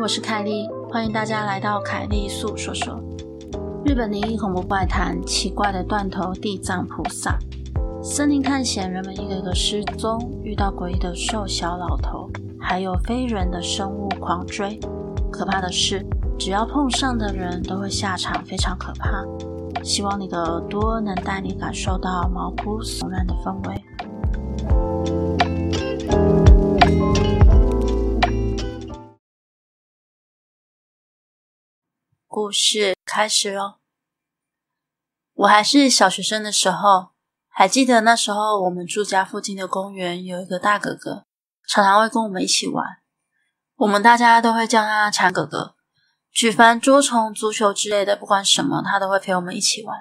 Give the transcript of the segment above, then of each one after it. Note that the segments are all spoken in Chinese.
我是凯莉，欢迎大家来到凯莉粟说说。日本灵异恐怖怪谈：奇怪的断头地藏菩萨。森林探险，人们一个个失踪，遇到诡异的瘦小老头，还有非人的生物狂追。可怕的是，只要碰上的人都会下场非常可怕。希望你的耳朵能带你感受到毛骨悚然的氛围。故事开始喽！我还是小学生的时候，还记得那时候我们住家附近的公园有一个大哥哥，常常会跟我们一起玩。我们大家都会叫他蝉哥哥。举凡捉虫、足球之类的，不管什么，他都会陪我们一起玩。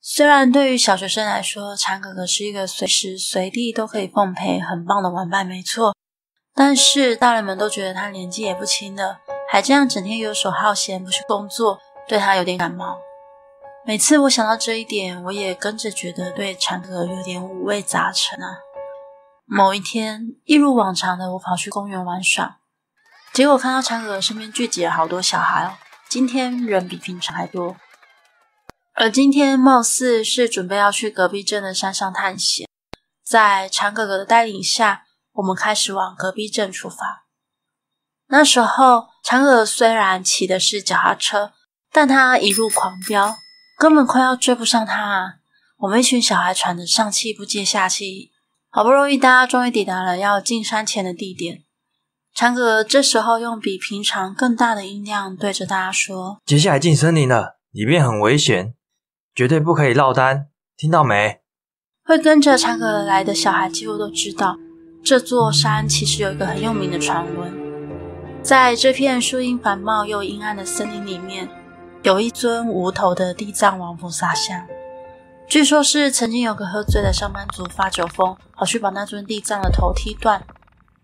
虽然对于小学生来说，蝉哥哥是一个随时随地都可以奉陪、很棒的玩伴，没错。但是大人们都觉得他年纪也不轻了。还这样整天游手好闲，不去工作，对他有点感冒。每次我想到这一点，我也跟着觉得对蝉哥有点五味杂陈啊。某一天，一如往常的我跑去公园玩耍，结果看到蝉哥身边聚集了好多小孩哦。今天人比平常还多，而今天貌似是准备要去隔壁镇的山上探险。在长哥哥的带领下，我们开始往隔壁镇出发。那时候，蝉哥哥虽然骑的是脚踏车，但她一路狂飙，根本快要追不上他啊。我们一群小孩喘得上气不接下气，好不容易大家终于抵达了要进山前的地点。蝉哥哥这时候用比平常更大的音量对着大家说：“接下来进森林了，里面很危险，绝对不可以落单，听到没？”会跟着蝉哥哥来的小孩几乎都知道，这座山其实有一个很有名的传闻。在这片树荫繁茂又阴暗的森林里面，有一尊无头的地藏王菩萨像。据说是曾经有个喝醉的上班族发酒疯，跑去把那尊地藏的头踢断。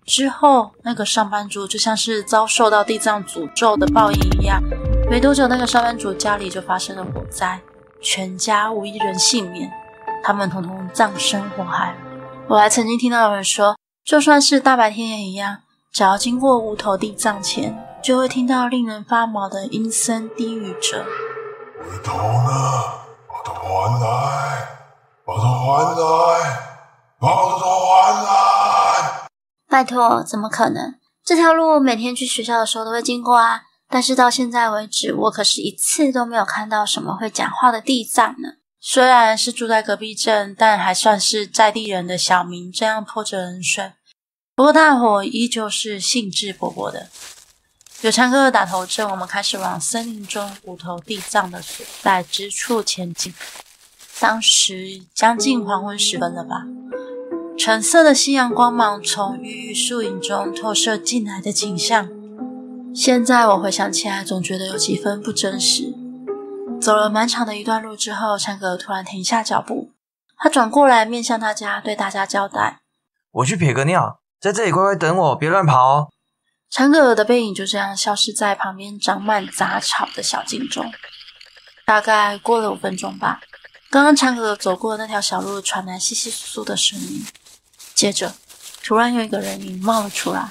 之后，那个上班族就像是遭受到地藏诅咒的报应一样，没多久，那个上班族家里就发生了火灾，全家无一人幸免，他们统统葬身火海。我还曾经听到有人说，就算是大白天也一样。只要经过无头地藏前，就会听到令人发毛的阴森低语着：“无头呢？把头还来！把头还来！把头还来！”拜托，怎么可能？这条路我每天去学校的时候都会经过啊！但是到现在为止，我可是一次都没有看到什么会讲话的地藏呢。虽然是住在隔壁镇，但还算是在地人的小民，这样泼着冷水。不过大伙依旧是兴致勃勃的。有蝉哥哥打头阵，我们开始往森林中五头地藏的所在之处前进。当时将近黄昏时分了吧？橙色的夕阳光芒从郁郁树影中透射进来的景象，现在我回想起来，总觉得有几分不真实。走了蛮长的一段路之后，蝉哥哥突然停下脚步，他转过来面向大家，对大家交代：“我去撇个尿。”在这里乖乖等我，别乱跑哦。蝉哥哥的背影就这样消失在旁边长满杂草的小径中。大概过了五分钟吧，刚刚蝉哥哥走过的那条小路传来窸窸窣窣的声音，接着突然有一个人影冒了出来。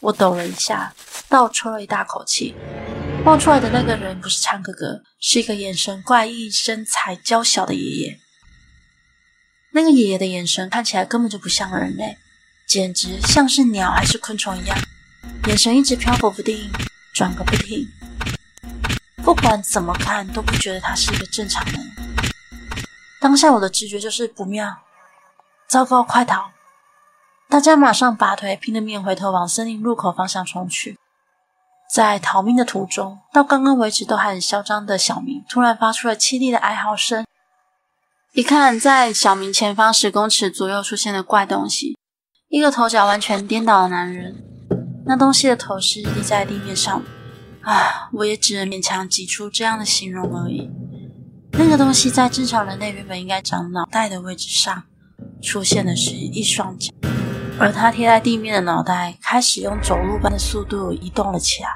我抖了一下，倒抽了一大口气。冒出来的那个人不是蝉哥哥，是一个眼神怪异、身材娇小的爷爷。那个爷爷的眼神看起来根本就不像人类。简直像是鸟还是昆虫一样，眼神一直漂浮不定，转个不停。不管怎么看都不觉得他是一个正常人。当下我的直觉就是不妙，糟糕，快逃！大家马上拔腿，拼了命回头往森林入口方向冲去。在逃命的途中，到刚刚为止都还很嚣张的小明，突然发出了凄厉的哀嚎声。一看，在小明前方十公尺左右出现了怪东西，一个头脚完全颠倒的男人。那东西的头是立在地面上，啊，我也只能勉强挤出这样的形容而已。那个东西在正常人类原本应该长脑袋的位置上，出现的是一双脚。而他贴在地面的脑袋开始用走路般的速度移动了起来，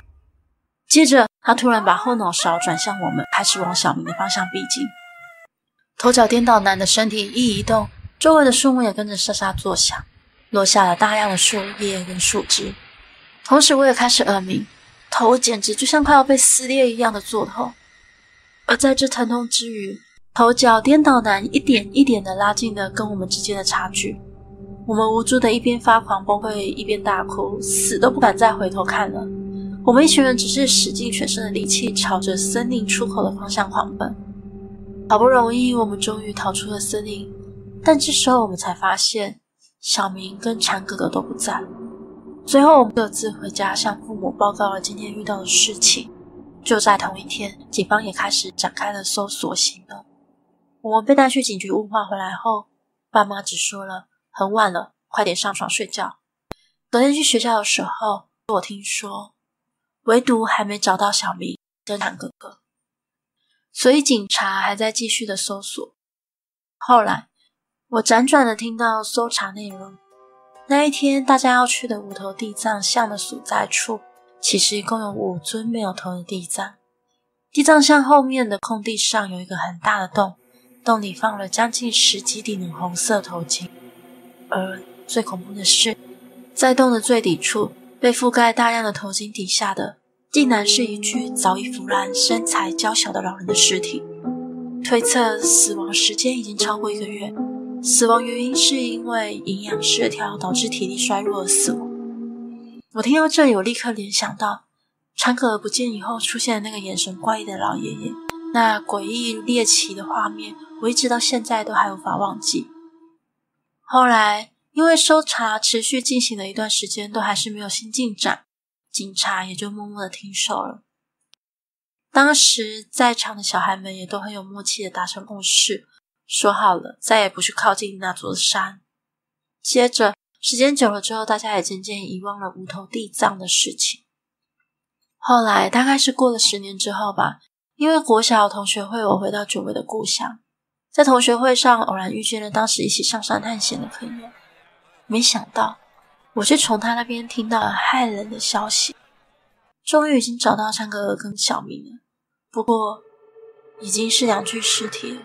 接着他突然把后脑勺转向我们，开始往小明的方向逼近。头脚颠倒男的身体一移动，周围的树木也跟着沙沙作响，落下了大量的树叶跟树枝。同时，我也开始耳鸣，头简直就像快要被撕裂一样的作痛。而在这疼痛之余，头脚颠倒男一点一点的拉近了跟我们之间的差距。我们无助的一边发狂崩溃，一边大哭，死都不敢再回头看了。我们一群人只是使尽全身的力气，朝着森林出口的方向狂奔。好不容易，我们终于逃出了森林，但这时候我们才发现，小明跟蝉哥哥都不在。最后，我们各自回家，向父母报告了今天遇到的事情。就在同一天，警方也开始展开了搜索行动。我们被带去警局问话回来后，爸妈只说了。很晚了，快点上床睡觉。昨天去学校的时候，我听说，唯独还没找到小明跟蝉哥哥，所以警察还在继续的搜索。后来，我辗转的听到搜查内容。那一天大家要去的五头地藏像的所在处，其实一共有五尊没有头的地藏。地藏像后面的空地上有一个很大的洞，洞里放了将近十几顶的红色头巾。而最恐怖的是，在洞的最底处，被覆盖大量的头巾底下的，竟然是一具早已腐烂、身材娇小的老人的尸体。推测死亡时间已经超过一个月，死亡原因是因为营养失调导致体力衰弱而死亡。我听到这里，我立刻联想到常可儿不见以后出现的那个眼神怪异的老爷爷，那诡异猎奇的画面，我一直到现在都还无法忘记。后来，因为搜查持续进行了一段时间，都还是没有新进展，警察也就默默的停手了。当时在场的小孩们也都很有默契的达成共识，说好了再也不去靠近那座山。接着，时间久了之后，大家也渐渐遗忘了无头地藏的事情。后来，大概是过了十年之后吧，因为国小同学会，我回到久违的故乡。在同学会上偶然遇见了当时一起上山探险的朋友，没想到我却从他那边听到了骇人的消息，终于已经找到蝉哥哥跟小明了，不过已经是两具尸体了。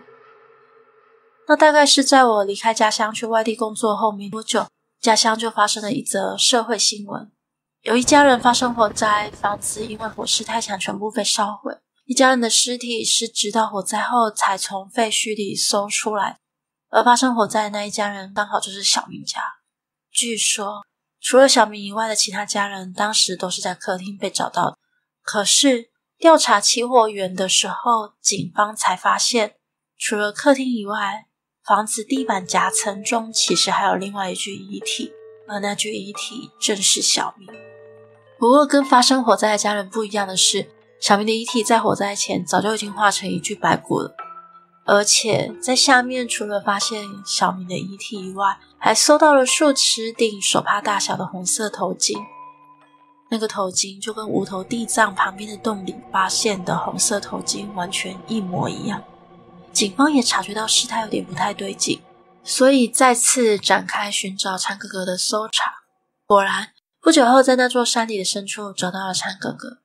那大概是在我离开家乡去外地工作后没多久，家乡就发生了一则社会新闻，有一家人发生火灾，房子因为火势太强全部被烧毁。一家人的尸体是直到火灾后才从废墟里搜出来，而发生火灾的那一家人刚好就是小明家。据说，除了小明以外的其他家人当时都是在客厅被找到的。可是调查起火源的时候，警方才发现，除了客厅以外，房子地板夹层中其实还有另外一具遗体，而那具遗体正是小明。不过，跟发生火灾的家人不一样的是。小明的遗体在火灾前早就已经化成一具白骨了，而且在下面除了发现小明的遗体以外，还搜到了数尺顶手帕大小的红色头巾。那个头巾就跟无头地藏旁边的洞里发现的红色头巾完全一模一样。警方也察觉到事态有点不太对劲，所以再次展开寻找蝉哥哥的搜查。果然，不久后在那座山里的深处找到了蝉哥哥。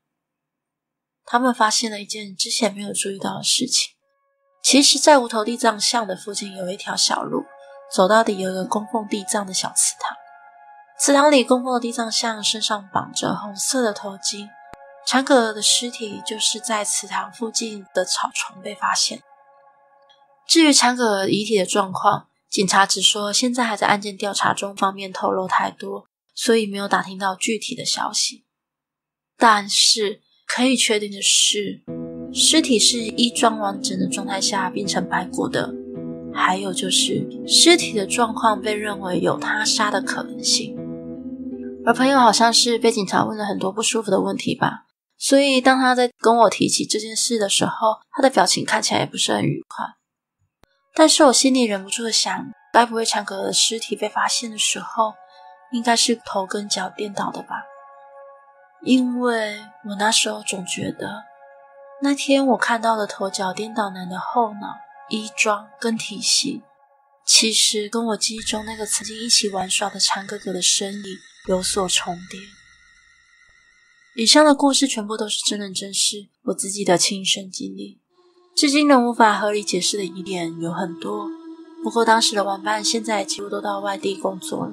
他们发现了一件之前没有注意到的事情。其实，在无头地藏像的附近有一条小路，走到底有一个供奉地藏的小祠堂。祠堂里供奉的地藏像身上绑着红色的头巾，蝉哥哥的尸体就是在祠堂附近的草丛被发现。至于蝉哥哥遗体的状况，警察只说现在还在案件调查中，方面透露太多，所以没有打听到具体的消息。但是，可以确定的是，尸体是衣装完整的状态下变成白骨的，还有就是尸体的状况被认为有他杀的可能性。而朋友好像是被警察问了很多不舒服的问题吧，所以当他在跟我提起这件事的时候，他的表情看起来也不是很愉快。但是我心里忍不住的想，该不会长哥的尸体被发现的时候，应该是头跟脚颠倒的吧？因为我那时候总觉得，那天我看到的头脚颠倒男的后脑、衣装跟体型，其实跟我记忆中那个曾经一起玩耍的长哥哥的身影有所重叠。以上的故事全部都是真人真事，我自己的亲身经历，至今仍无法合理解释的疑点有很多。不过当时的玩伴现在几乎都到外地工作了，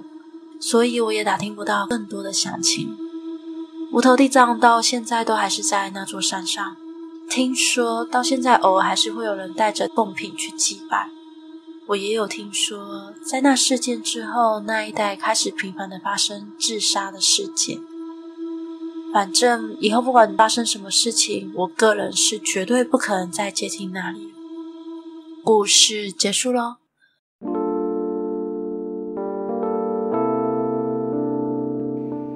所以我也打听不到更多的详情。无头地藏到现在都还是在那座山上，听说到现在偶尔还是会有人带着贡品去祭拜。我也有听说，在那事件之后，那一带开始频繁的发生自杀的事件。反正以后不管发生什么事情，我个人是绝对不可能再接近那里。故事结束喽。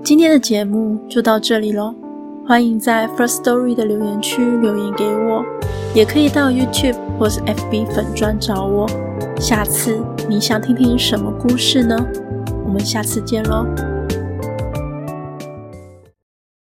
今天的节目就到这里喽。欢迎在 First Story 的留言区留言给我，也可以到 YouTube 或是 FB 粉专找我。下次你想听听什么故事呢？我们下次见喽。